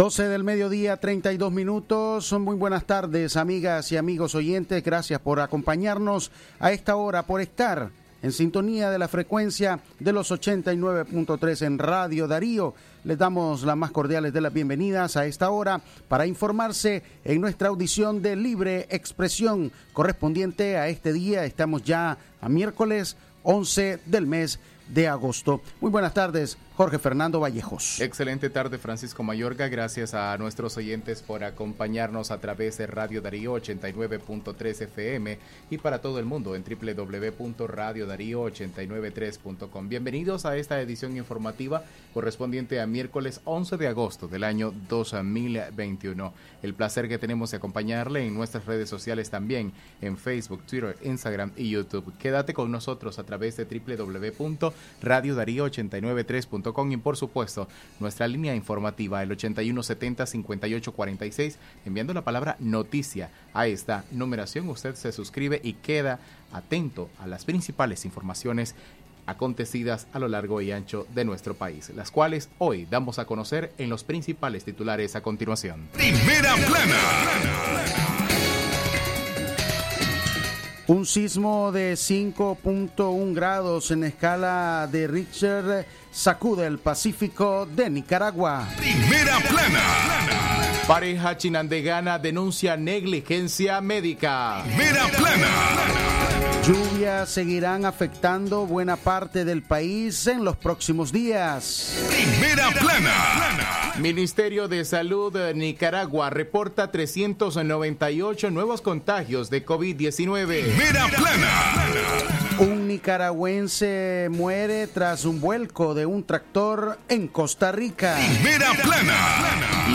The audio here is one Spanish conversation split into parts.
12 del mediodía, 32 minutos. Son muy buenas tardes, amigas y amigos oyentes. Gracias por acompañarnos a esta hora, por estar en sintonía de la frecuencia de los 89.3 en Radio Darío. Les damos las más cordiales de las bienvenidas a esta hora para informarse en nuestra audición de libre expresión correspondiente a este día. Estamos ya a miércoles 11 del mes de agosto. Muy buenas tardes, Jorge Fernando Vallejos. Excelente tarde, Francisco Mayorga. Gracias a nuestros oyentes por acompañarnos a través de Radio Darío 89.3 FM y para todo el mundo en www.radiodarío893.com. Bienvenidos a esta edición informativa correspondiente a miércoles 11 de agosto del año 2021. El placer que tenemos de acompañarle en nuestras redes sociales también, en Facebook, Twitter, Instagram y YouTube. Quédate con nosotros a través de www.radiodarío893.com y por supuesto nuestra línea informativa el 8170-5846 enviando la palabra noticia a esta numeración. Usted se suscribe y queda atento a las principales informaciones acontecidas a lo largo y ancho de nuestro país, las cuales hoy damos a conocer en los principales titulares a continuación. Primera plana. Un sismo de 5.1 grados en escala de Richter sacude el Pacífico de Nicaragua. Primera plana. Pareja chinandegana denuncia negligencia médica. Primera plana. Lluvias seguirán afectando buena parte del país en los próximos días. Primera plana. Ministerio de Salud de Nicaragua reporta 398 nuevos contagios de COVID-19. Primera plana. Un nicaragüense muere tras un vuelco de un tractor en Costa Rica. Primera plana.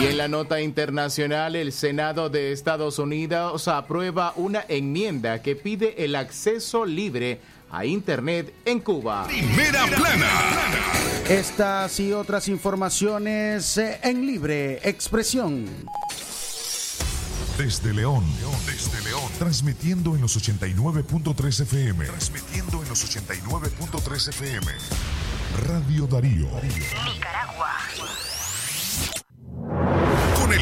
Y en la nota internacional, el Senado de Estados Unidos aprueba una enmienda que pide el acceso libre a Internet en Cuba. Primera plana. Estas y otras informaciones eh, en libre expresión. Desde León, desde León, transmitiendo en los 89.3 FM. Transmitiendo en los 89.3 FM. Radio Darío. Nicaragua.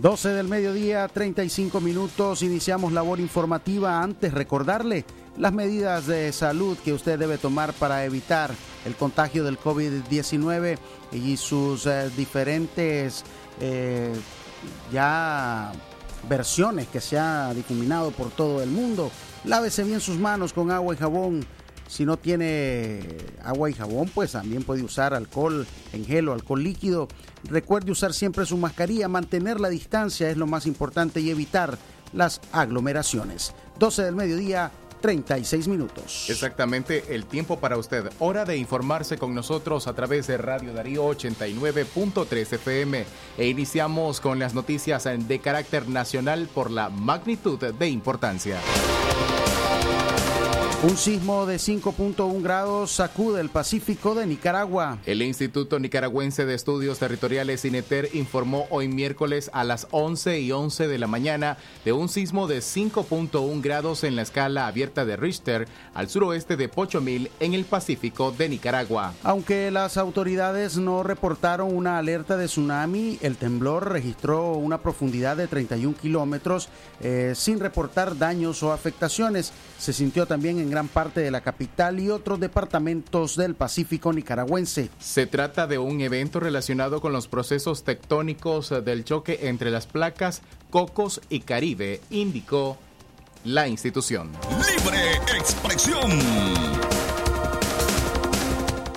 12 del mediodía, 35 minutos, iniciamos labor informativa. Antes recordarle las medidas de salud que usted debe tomar para evitar el contagio del COVID-19 y sus eh, diferentes eh, ya versiones que se ha difuminado por todo el mundo. Lávese bien sus manos con agua y jabón. Si no tiene agua y jabón, pues también puede usar alcohol en gel o alcohol líquido. Recuerde usar siempre su mascarilla, mantener la distancia es lo más importante y evitar las aglomeraciones. 12 del mediodía, 36 minutos. Exactamente el tiempo para usted. Hora de informarse con nosotros a través de Radio Darío 89.3 FM. E iniciamos con las noticias de carácter nacional por la magnitud de importancia. Un sismo de 5.1 grados sacude el Pacífico de Nicaragua. El Instituto Nicaragüense de Estudios Territoriales INETER informó hoy miércoles a las 11 y 11 de la mañana de un sismo de 5.1 grados en la escala abierta de Richter al suroeste de Pochomil en el Pacífico de Nicaragua. Aunque las autoridades no reportaron una alerta de tsunami, el temblor registró una profundidad de 31 kilómetros eh, sin reportar daños o afectaciones. Se sintió también en gran parte de la capital y otros departamentos del Pacífico nicaragüense. Se trata de un evento relacionado con los procesos tectónicos del choque entre las placas Cocos y Caribe, indicó la institución. Libre expresión.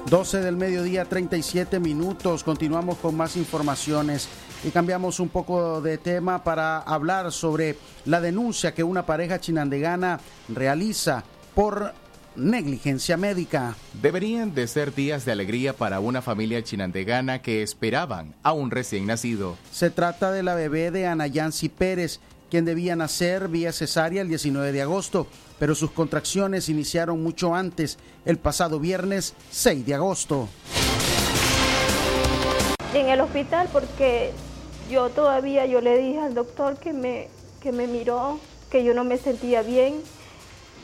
12 del mediodía, 37 minutos. Continuamos con más informaciones y cambiamos un poco de tema para hablar sobre la denuncia que una pareja chinandegana realiza por negligencia médica. Deberían de ser días de alegría para una familia chinandegana que esperaban a un recién nacido. Se trata de la bebé de Ana Yancy Pérez, quien debía nacer vía cesárea el 19 de agosto, pero sus contracciones iniciaron mucho antes, el pasado viernes 6 de agosto. En el hospital porque yo todavía yo le dije al doctor que me, que me miró, que yo no me sentía bien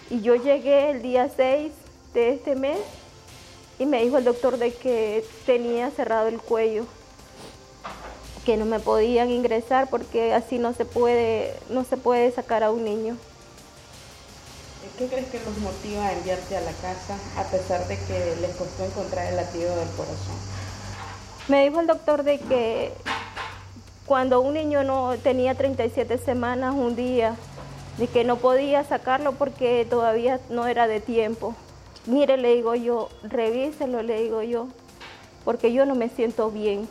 y yo llegué el día 6 de este mes y me dijo el doctor de que tenía cerrado el cuello, que no me podían ingresar porque así no se puede, no se puede sacar a un niño. ¿Qué crees que los motiva a enviarte a la casa a pesar de que les costó encontrar el latido del corazón? Me dijo el doctor de que cuando un niño no tenía 37 semanas un día de que no podía sacarlo porque todavía no era de tiempo. Mire, le digo yo, revíselo, le digo yo, porque yo no me siento bien.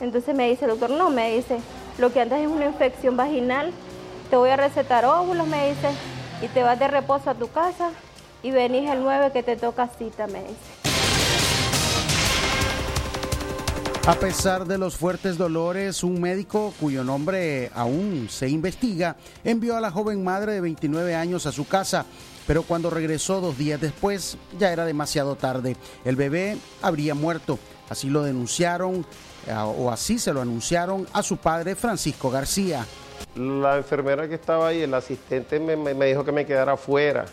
Entonces me dice el doctor, no, me dice, lo que andas es una infección vaginal, te voy a recetar óvulos, me dice, y te vas de reposo a tu casa y venís el 9 que te toca cita, me dice. A pesar de los fuertes dolores, un médico cuyo nombre aún se investiga envió a la joven madre de 29 años a su casa, pero cuando regresó dos días después ya era demasiado tarde. El bebé habría muerto. Así lo denunciaron o así se lo anunciaron a su padre Francisco García. La enfermera que estaba ahí, el asistente, me, me dijo que me quedara afuera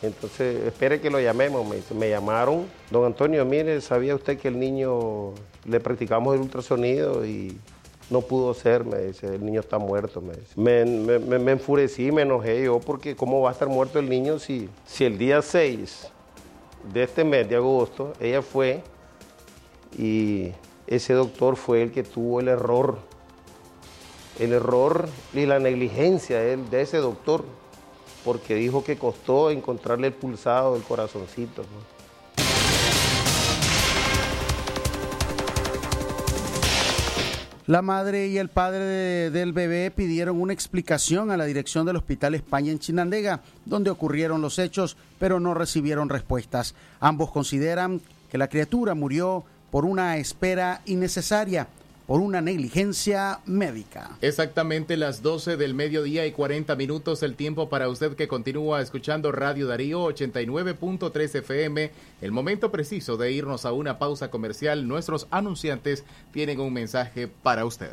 entonces, espere que lo llamemos, me, me llamaron. Don Antonio, mire, ¿sabía usted que el niño le practicamos el ultrasonido y no pudo ser? Me dice, el niño está muerto, me dice. Me, enfurecí, me enojé yo, porque ¿cómo va a estar muerto el niño si, si el día 6 de este mes de agosto ella fue y ese doctor fue el que tuvo el error, el error y la negligencia de ese doctor porque dijo que costó encontrarle el pulsado del corazoncito. La madre y el padre del bebé pidieron una explicación a la dirección del Hospital España en Chinandega, donde ocurrieron los hechos, pero no recibieron respuestas. Ambos consideran que la criatura murió por una espera innecesaria por una negligencia médica. Exactamente las 12 del mediodía y 40 minutos el tiempo para usted que continúa escuchando Radio Darío 89.3 FM. El momento preciso de irnos a una pausa comercial. Nuestros anunciantes tienen un mensaje para usted.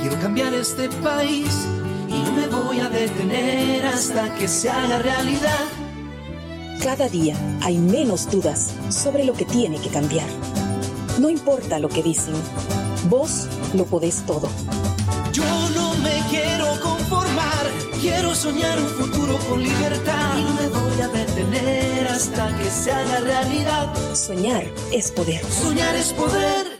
quiero cambiar este país y no me voy a detener hasta que se haga realidad. Cada día hay menos dudas sobre lo que tiene que cambiar. No importa lo que dicen, vos lo podés todo. Yo no me quiero conformar, quiero soñar un futuro con libertad y no me voy a detener hasta que se haga realidad. Soñar es poder. Soñar es poder.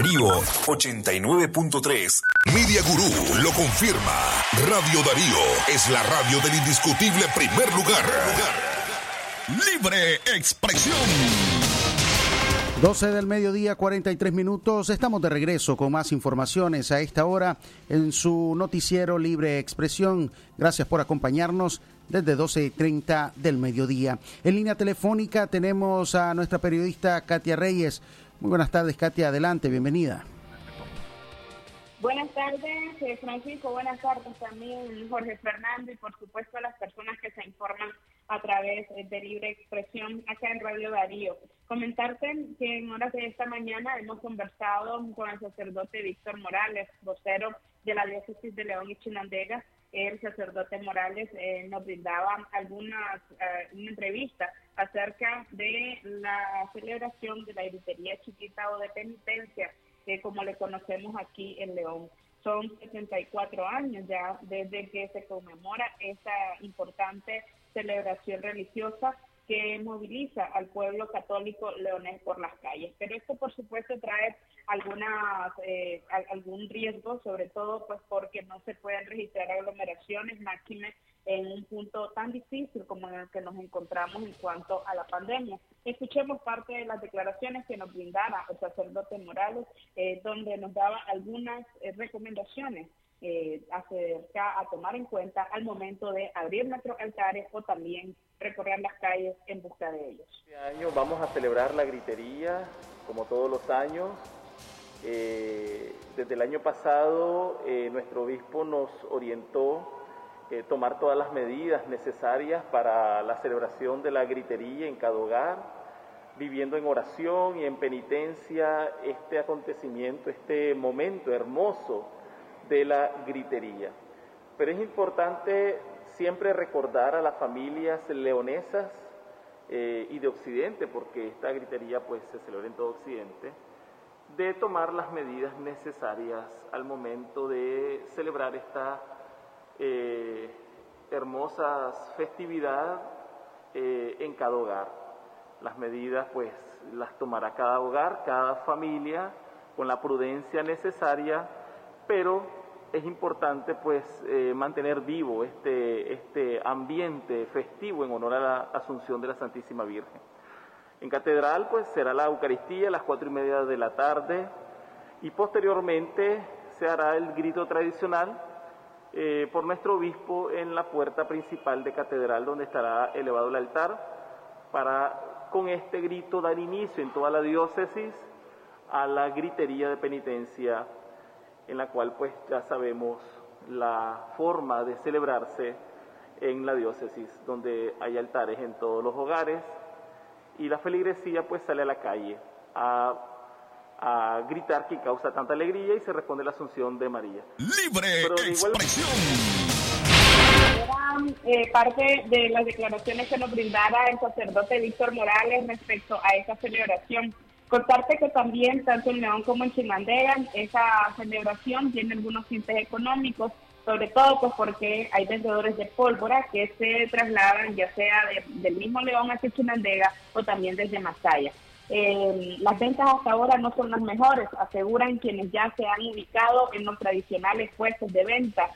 Darío 89.3. Media Gurú lo confirma. Radio Darío es la radio del indiscutible primer lugar. Libre expresión. 12 del mediodía, 43 minutos. Estamos de regreso con más informaciones a esta hora en su noticiero Libre Expresión. Gracias por acompañarnos desde 12.30 del mediodía. En línea telefónica tenemos a nuestra periodista Katia Reyes. Muy buenas tardes, Katia. Adelante, bienvenida. Buenas tardes, eh, Francisco. Buenas tardes también, Jorge Fernando, y por supuesto a las personas que se informan a través eh, de Libre Expresión acá en Radio Darío. Comentarte que en horas de esta mañana hemos conversado con el sacerdote Víctor Morales, vocero de la diócesis de León y Chinandega. El sacerdote Morales eh, nos brindaba algunas eh, una entrevista acerca de la celebración de la gritería chiquita o de penitencia que como le conocemos aquí en León. Son 74 años ya desde que se conmemora esta importante celebración religiosa que moviliza al pueblo católico leonés por las calles. Pero esto, por supuesto, trae algunas, eh, al- algún riesgo, sobre todo pues porque no se pueden registrar aglomeraciones máximas en un punto tan difícil como en el que nos encontramos en cuanto a la pandemia. Escuchemos parte de las declaraciones que nos brindaba el sacerdote Morales, eh, donde nos daba algunas eh, recomendaciones eh, acerca a tomar en cuenta al momento de abrir nuestros altares o también recorrer las calles en busca de ellos. Este año vamos a celebrar la gritería, como todos los años. Eh, desde el año pasado, eh, nuestro obispo nos orientó eh, tomar todas las medidas necesarias para la celebración de la gritería en cada hogar, viviendo en oración y en penitencia este acontecimiento, este momento hermoso de la gritería. Pero es importante siempre recordar a las familias leonesas eh, y de Occidente, porque esta gritería pues se celebra en todo Occidente, de tomar las medidas necesarias al momento de celebrar esta eh, hermosa festividad eh, en cada hogar. Las medidas pues las tomará cada hogar, cada familia, con la prudencia necesaria, pero es importante pues eh, mantener vivo este, este ambiente festivo en honor a la Asunción de la Santísima Virgen. En catedral pues será la Eucaristía a las cuatro y media de la tarde y posteriormente se hará el grito tradicional eh, por nuestro obispo en la puerta principal de catedral donde estará elevado el altar para con este grito dar inicio en toda la diócesis a la gritería de penitencia en la cual pues ya sabemos la forma de celebrarse en la diócesis donde hay altares en todos los hogares y la feligresía pues sale a la calle a, a gritar que causa tanta alegría y se responde la asunción de María. Libre Pero de igual- Eran eh, parte de las declaraciones que nos brindara el sacerdote Víctor Morales respecto a esa celebración. Contarte que también, tanto en León como en Chimandega, esa celebración tiene algunos tintes económicos, sobre todo pues porque hay vendedores de pólvora que se trasladan ya sea de- del mismo León hacia Chinandega o también desde Masaya. Eh, las ventas hasta ahora no son las mejores, aseguran quienes ya se han ubicado en los tradicionales puestos de venta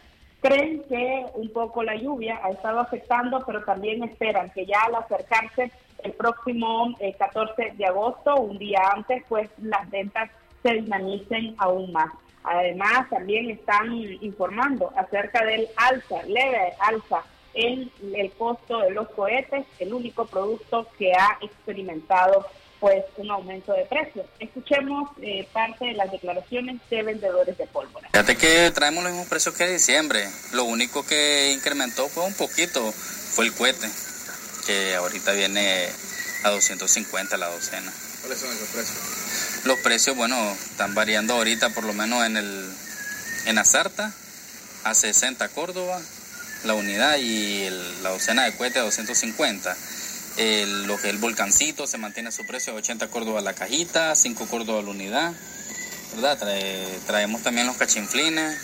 Creen que un poco la lluvia ha estado afectando, pero también esperan que ya al acercarse el próximo eh, 14 de agosto, un día antes, pues las ventas se dinamicen aún más. Además, también están informando acerca del alza, leve alza en el costo de los cohetes, el único producto que ha experimentado pues un aumento de precios. Escuchemos eh, parte de las declaraciones de vendedores de pólvora. Fíjate que traemos los mismos precios que diciembre. Lo único que incrementó fue un poquito, fue el cohete, que ahorita viene a 250 la docena. ¿Cuáles son esos precios? Los precios, bueno, están variando ahorita por lo menos en el en Azarta a 60 Córdoba la unidad y el- la docena de cohete a 250. Lo que es el volcancito se mantiene a su precio de 80 Córdoba la cajita, 5 Córdoba la unidad. ¿verdad? Trae- traemos también los cachinflines,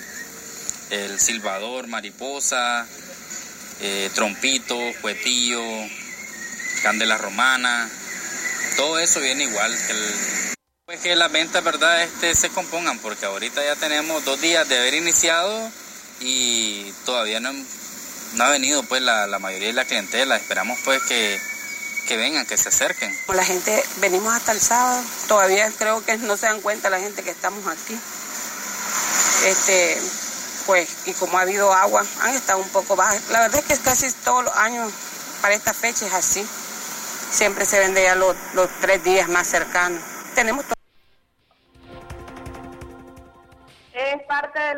el silbador, mariposa, eh, trompito, cuetillo, candela romana, todo eso viene igual que el, pues que las ventas, verdad, este, se compongan, porque ahorita ya tenemos dos días de haber iniciado y todavía no, no ha venido pues la, la mayoría de la clientela. Esperamos pues que, que vengan, que se acerquen. La gente, venimos hasta el sábado, todavía creo que no se dan cuenta la gente que estamos aquí. Este, pues, y como ha habido agua, han estado un poco bajas. La verdad es que casi todos los años para esta fecha es así. Siempre se vende ya los, los tres días más cercanos. Tenemos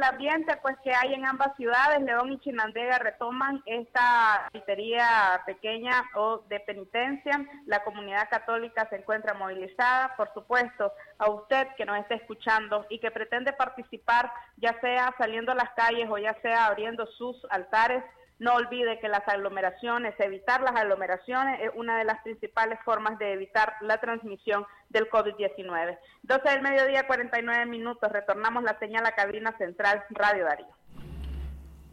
del ambiente pues que hay en ambas ciudades. León y Chinandega retoman esta criteria pequeña o de penitencia. La comunidad católica se encuentra movilizada. Por supuesto, a usted que nos está escuchando y que pretende participar, ya sea saliendo a las calles o ya sea abriendo sus altares, no olvide que las aglomeraciones, evitar las aglomeraciones es una de las principales formas de evitar la transmisión del COVID-19. 12 del mediodía, 49 minutos. Retornamos la señal a cabina central Radio Darío.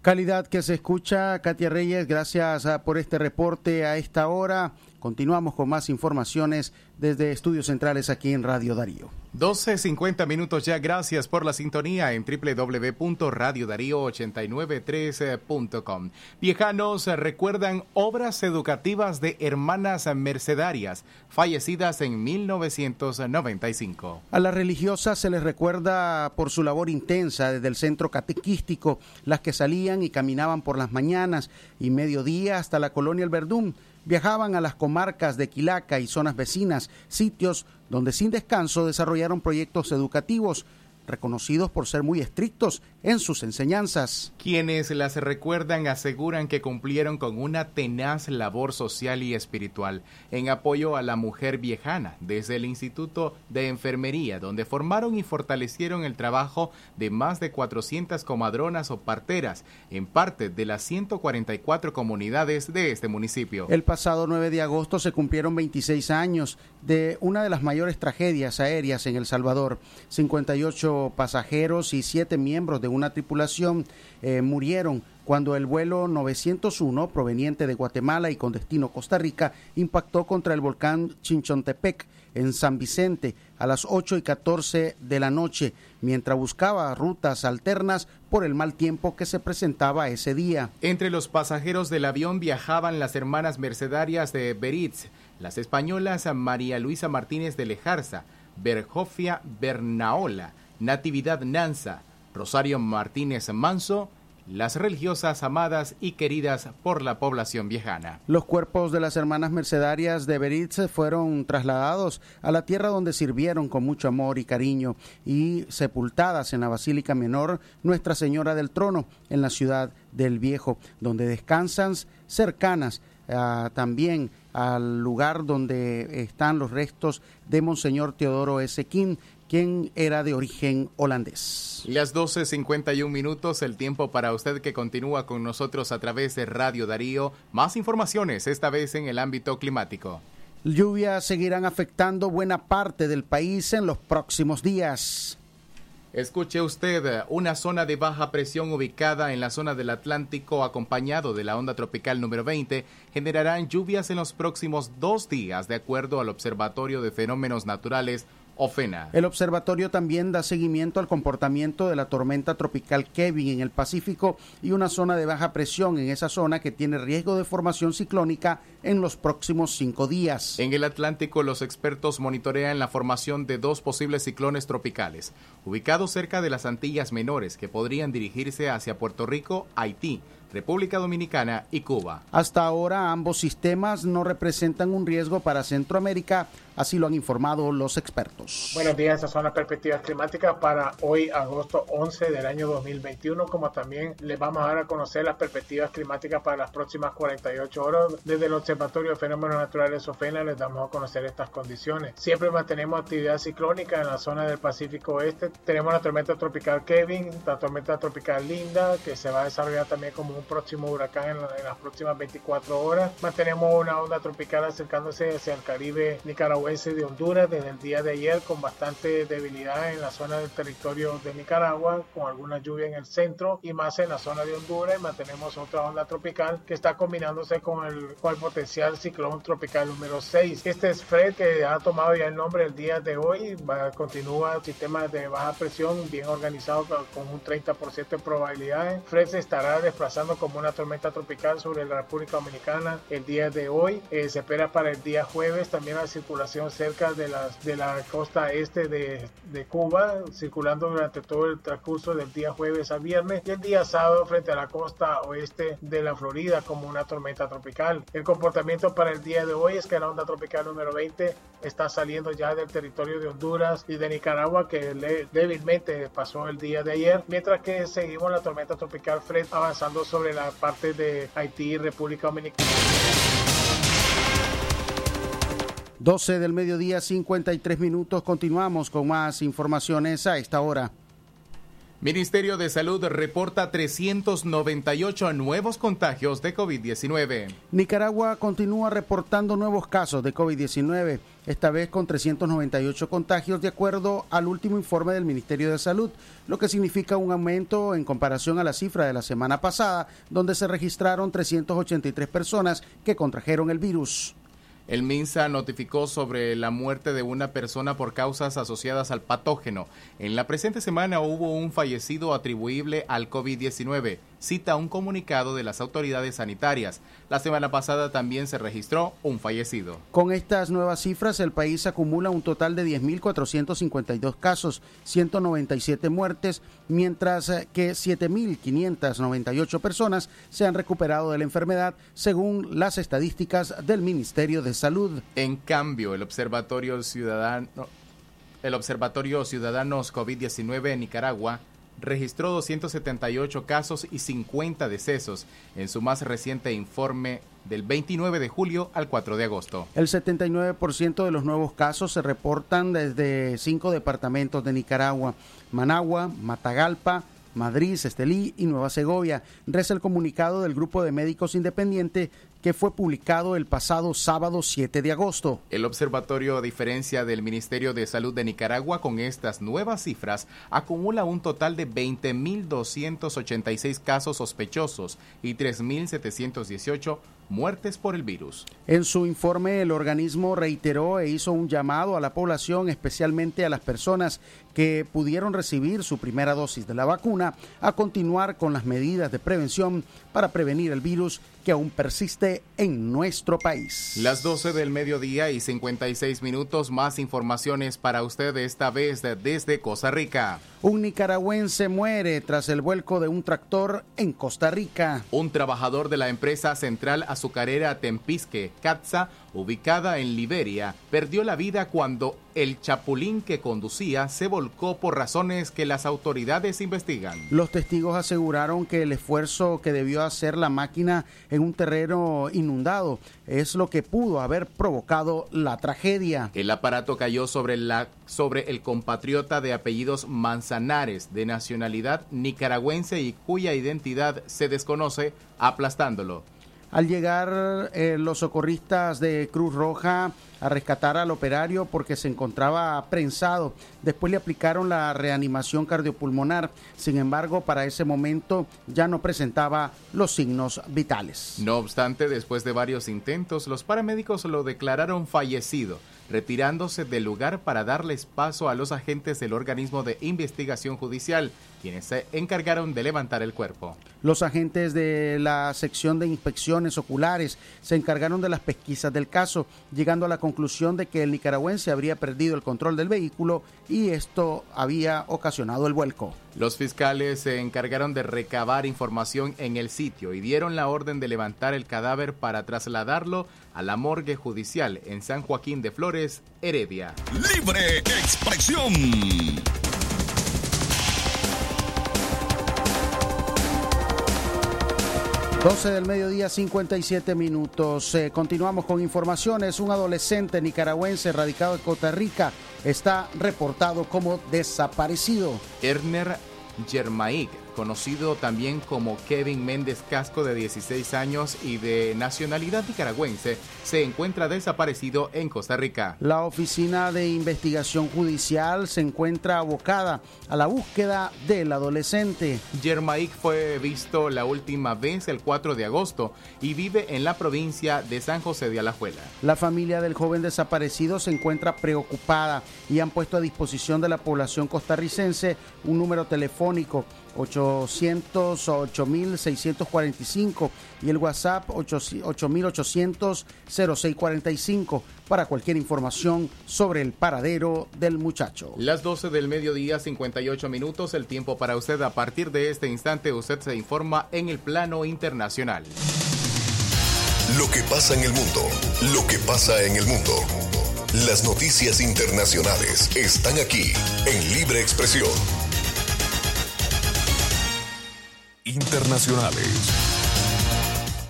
Calidad que se escucha, Katia Reyes, gracias ah, por este reporte a esta hora. Continuamos con más informaciones desde Estudios Centrales aquí en Radio Darío. 12.50 minutos ya, gracias por la sintonía en www.radiodarío893.com. Viejanos recuerdan obras educativas de hermanas mercedarias fallecidas en 1995. A las religiosas se les recuerda por su labor intensa desde el centro catequístico, las que salían y caminaban por las mañanas y mediodía hasta la colonia El Verdún. Viajaban a las comarcas de Quilaca y zonas vecinas, sitios donde sin descanso desarrollaron proyectos educativos reconocidos por ser muy estrictos en sus enseñanzas. Quienes las recuerdan aseguran que cumplieron con una tenaz labor social y espiritual en apoyo a la mujer viejana desde el Instituto de Enfermería, donde formaron y fortalecieron el trabajo de más de 400 comadronas o parteras en parte de las 144 comunidades de este municipio. El pasado 9 de agosto se cumplieron 26 años de una de las mayores tragedias aéreas en El Salvador. 58 pasajeros y 7 miembros de una tripulación eh, murieron cuando el vuelo 901 proveniente de Guatemala y con destino Costa Rica impactó contra el volcán Chinchontepec en San Vicente a las 8 y 14 de la noche, mientras buscaba rutas alternas por el mal tiempo que se presentaba ese día. Entre los pasajeros del avión viajaban las hermanas mercedarias de Beritz, las españolas María Luisa Martínez de Lejarza, Berjofia Bernaola, Natividad Nanza, Rosario Martínez Manso, las religiosas amadas y queridas por la población viejana. Los cuerpos de las hermanas mercedarias de Beritz fueron trasladados a la tierra donde sirvieron con mucho amor y cariño y sepultadas en la Basílica Menor Nuestra Señora del Trono en la ciudad del Viejo, donde descansan cercanas ah, también al lugar donde están los restos de Monseñor Teodoro S. King, quien era de origen holandés. Las 12.51 minutos, el tiempo para usted que continúa con nosotros a través de Radio Darío. Más informaciones, esta vez en el ámbito climático. Lluvias seguirán afectando buena parte del país en los próximos días. Escuche usted, una zona de baja presión ubicada en la zona del Atlántico acompañado de la onda tropical número 20 generarán lluvias en los próximos dos días de acuerdo al Observatorio de Fenómenos Naturales Ofena. El observatorio también da seguimiento al comportamiento de la tormenta tropical Kevin en el Pacífico y una zona de baja presión en esa zona que tiene riesgo de formación ciclónica en los próximos cinco días. En el Atlántico, los expertos monitorean la formación de dos posibles ciclones tropicales, ubicados cerca de las Antillas Menores, que podrían dirigirse hacia Puerto Rico, Haití, República Dominicana y Cuba. Hasta ahora ambos sistemas no representan un riesgo para Centroamérica, así lo han informado los expertos. Buenos días, estas son las perspectivas climáticas para hoy, agosto 11 del año 2021, como también les vamos a dar a conocer las perspectivas climáticas para las próximas 48 horas. Desde el Observatorio de Fenómenos Naturales OFENA les damos a conocer estas condiciones. Siempre mantenemos actividad ciclónica en la zona del Pacífico Oeste. Tenemos la tormenta tropical Kevin, la tormenta tropical Linda, que se va a desarrollar también como un próximo huracán en, la- en las próximas 24 horas. Mantenemos una onda tropical acercándose hacia el Caribe nicaragüense de Honduras desde el día de ayer con bastante debilidad en la zona del territorio de Nicaragua, con alguna lluvia en el centro y más en la zona de Honduras. Y mantenemos otra onda tropical que está combinándose con el, con el potencial ciclón tropical número 6. Este es Fred que ha tomado ya el nombre el día de hoy. Va, continúa el sistema de baja presión bien organizado con un 30% de probabilidades. Fred se estará desplazando como una tormenta tropical sobre la República Dominicana el día de hoy. Eh, se espera para el día jueves también la circulación cerca de, las, de la costa este de, de Cuba, circulando durante todo el transcurso del día jueves a viernes y el día sábado frente a la costa oeste de la Florida como una tormenta tropical. El comportamiento para el día de hoy es que la onda tropical número 20 está saliendo ya del territorio de Honduras y de Nicaragua que le- débilmente pasó el día de ayer, mientras que seguimos la tormenta tropical Fred avanzando sobre la parte de Haití y República Dominicana. 12 del mediodía, 53 minutos. Continuamos con más informaciones a esta hora. Ministerio de Salud reporta 398 nuevos contagios de COVID-19. Nicaragua continúa reportando nuevos casos de COVID-19, esta vez con 398 contagios de acuerdo al último informe del Ministerio de Salud, lo que significa un aumento en comparación a la cifra de la semana pasada, donde se registraron 383 personas que contrajeron el virus. El MINSA notificó sobre la muerte de una persona por causas asociadas al patógeno. En la presente semana hubo un fallecido atribuible al COVID-19, cita un comunicado de las autoridades sanitarias. La semana pasada también se registró un fallecido. Con estas nuevas cifras, el país acumula un total de 10.452 casos, 197 muertes, mientras eh, que 7.598 personas se han recuperado de la enfermedad, según las estadísticas del Ministerio de Salud. En cambio, el Observatorio Ciudadano, el Observatorio Ciudadanos COVID-19 en Nicaragua registró 278 casos y 50 decesos en su más reciente informe del 29 de julio al 4 de agosto. El 79% de los nuevos casos se reportan desde cinco departamentos de Nicaragua, Managua, Matagalpa, Madrid, Estelí y Nueva Segovia, reza el comunicado del Grupo de Médicos Independiente que fue publicado el pasado sábado 7 de agosto. El observatorio, a diferencia del Ministerio de Salud de Nicaragua, con estas nuevas cifras, acumula un total de 20.286 casos sospechosos y 3.718 muertes por el virus. En su informe, el organismo reiteró e hizo un llamado a la población, especialmente a las personas que pudieron recibir su primera dosis de la vacuna, a continuar con las medidas de prevención para prevenir el virus que aún persiste en nuestro país. Las 12 del mediodía y 56 minutos más informaciones para usted esta vez de- desde Costa Rica. Un nicaragüense muere tras el vuelco de un tractor en Costa Rica. Un trabajador de la empresa central azucarera Tempisque, Catza, ubicada en Liberia, perdió la vida cuando el chapulín que conducía se volcó por razones que las autoridades investigan. Los testigos aseguraron que el esfuerzo que debió hacer la máquina en un terreno inundado es lo que pudo haber provocado la tragedia. El aparato cayó sobre, la, sobre el compatriota de apellidos Manzanares, de nacionalidad nicaragüense y cuya identidad se desconoce, aplastándolo. Al llegar eh, los socorristas de Cruz Roja a rescatar al operario porque se encontraba prensado, después le aplicaron la reanimación cardiopulmonar. Sin embargo, para ese momento ya no presentaba los signos vitales. No obstante, después de varios intentos, los paramédicos lo declararon fallecido. Retirándose del lugar para darles paso a los agentes del organismo de investigación judicial, quienes se encargaron de levantar el cuerpo. Los agentes de la sección de inspecciones oculares se encargaron de las pesquisas del caso, llegando a la conclusión de que el nicaragüense habría perdido el control del vehículo y esto había ocasionado el vuelco. Los fiscales se encargaron de recabar información en el sitio y dieron la orden de levantar el cadáver para trasladarlo a la morgue judicial en San Joaquín de Flores, Heredia. Libre expresión. 12 del mediodía, 57 minutos. Eh, continuamos con informaciones. Un adolescente nicaragüense radicado en Costa Rica está reportado como desaparecido. Erner Germaik, conocido también como Kevin Méndez Casco de 16 años y de nacionalidad nicaragüense, se encuentra desaparecido en Costa Rica. La Oficina de Investigación Judicial se encuentra abocada a la búsqueda del adolescente. Germaik fue visto la última vez el 4 de agosto y vive en la provincia de San José de Alajuela. La familia del joven desaparecido se encuentra preocupada y han puesto a disposición de la población costarricense un número telefónico 808-645 y el WhatsApp 8800-0645 para cualquier información sobre el paradero del muchacho. Las 12 del mediodía, 58 minutos, el tiempo para usted. A partir de este instante, usted se informa en el plano internacional. Lo que pasa en el mundo, lo que pasa en el mundo. Las noticias internacionales están aquí en Libre Expresión. Internacionales.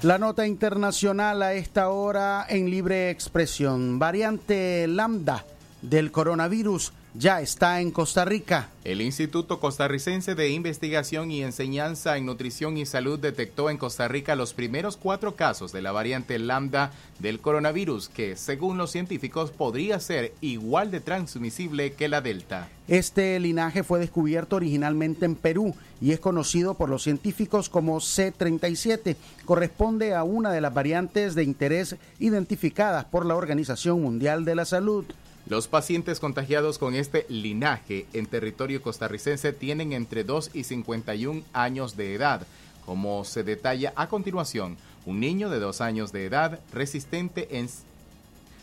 La nota internacional a esta hora en libre expresión. Variante lambda del coronavirus ya está en Costa Rica. El Instituto Costarricense de Investigación y Enseñanza en Nutrición y Salud detectó en Costa Rica los primeros cuatro casos de la variante lambda del coronavirus, que según los científicos podría ser igual de transmisible que la delta. Este linaje fue descubierto originalmente en Perú y es conocido por los científicos como C37. Corresponde a una de las variantes de interés identificadas por la Organización Mundial de la Salud. Los pacientes contagiados con este linaje en territorio costarricense tienen entre 2 y 51 años de edad. Como se detalla a continuación, un niño de 2 años de edad resistente en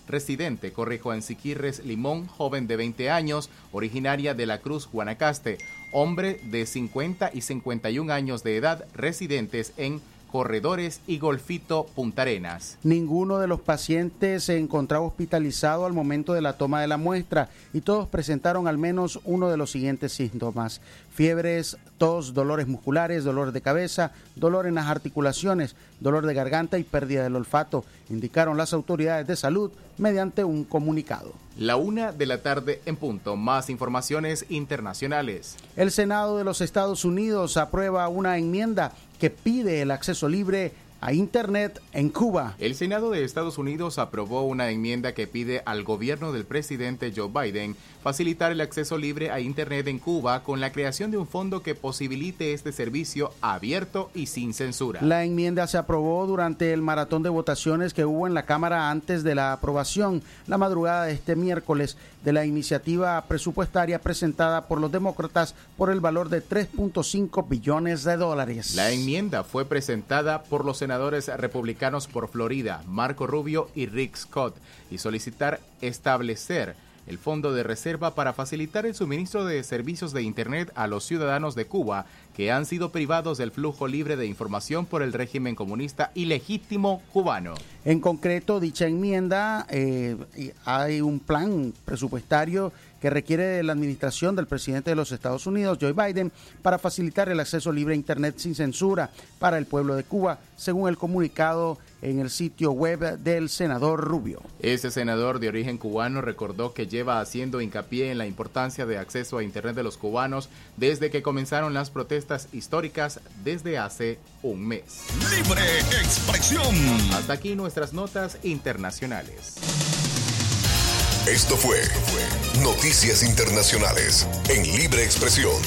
residente, corrijo, en Siquirres Limón, joven de 20 años, originaria de la Cruz, Guanacaste, hombre de 50 y 51 años de edad, residentes en Corredores y Golfito Punta Arenas. Ninguno de los pacientes se encontraba hospitalizado al momento de la toma de la muestra y todos presentaron al menos uno de los siguientes síntomas. Fiebres, tos, dolores musculares, dolor de cabeza, dolor en las articulaciones, dolor de garganta y pérdida del olfato, indicaron las autoridades de salud mediante un comunicado. La una de la tarde en punto. Más informaciones internacionales. El Senado de los Estados Unidos aprueba una enmienda que pide el acceso libre a Internet en Cuba. El Senado de Estados Unidos aprobó una enmienda que pide al gobierno del presidente Joe Biden facilitar el acceso libre a Internet en Cuba con la creación de un fondo que posibilite este servicio abierto y sin censura. La enmienda se aprobó durante el maratón de votaciones que hubo en la Cámara antes de la aprobación la madrugada de este miércoles de la iniciativa presupuestaria presentada por los demócratas por el valor de 3.5 billones de dólares. La enmienda fue presentada por los senadores republicanos por Florida, Marco Rubio y Rick Scott, y solicitar establecer el fondo de reserva para facilitar el suministro de servicios de Internet a los ciudadanos de Cuba que han sido privados del flujo libre de información por el régimen comunista ilegítimo cubano. En concreto, dicha enmienda, eh, hay un plan presupuestario que requiere la administración del presidente de los Estados Unidos, Joe Biden, para facilitar el acceso libre a Internet sin censura para el pueblo de Cuba, según el comunicado en el sitio web del senador Rubio. Ese senador de origen cubano recordó que lleva haciendo hincapié en la importancia de acceso a Internet de los cubanos desde que comenzaron las protestas históricas desde hace un mes. Libre expresión. Hasta aquí nuestras notas internacionales. Esto fue Noticias Internacionales en Libre Expresión.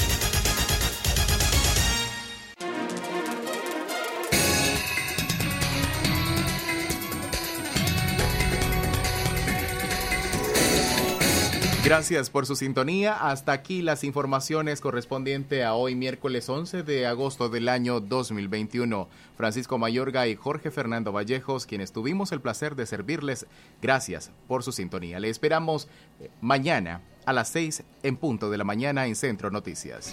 Gracias por su sintonía. Hasta aquí las informaciones correspondientes a hoy, miércoles 11 de agosto del año 2021. Francisco Mayorga y Jorge Fernando Vallejos, quienes tuvimos el placer de servirles, gracias por su sintonía. Le esperamos eh, mañana a las 6 en punto de la mañana en Centro Noticias.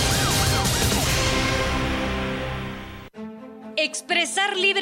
Expresar libre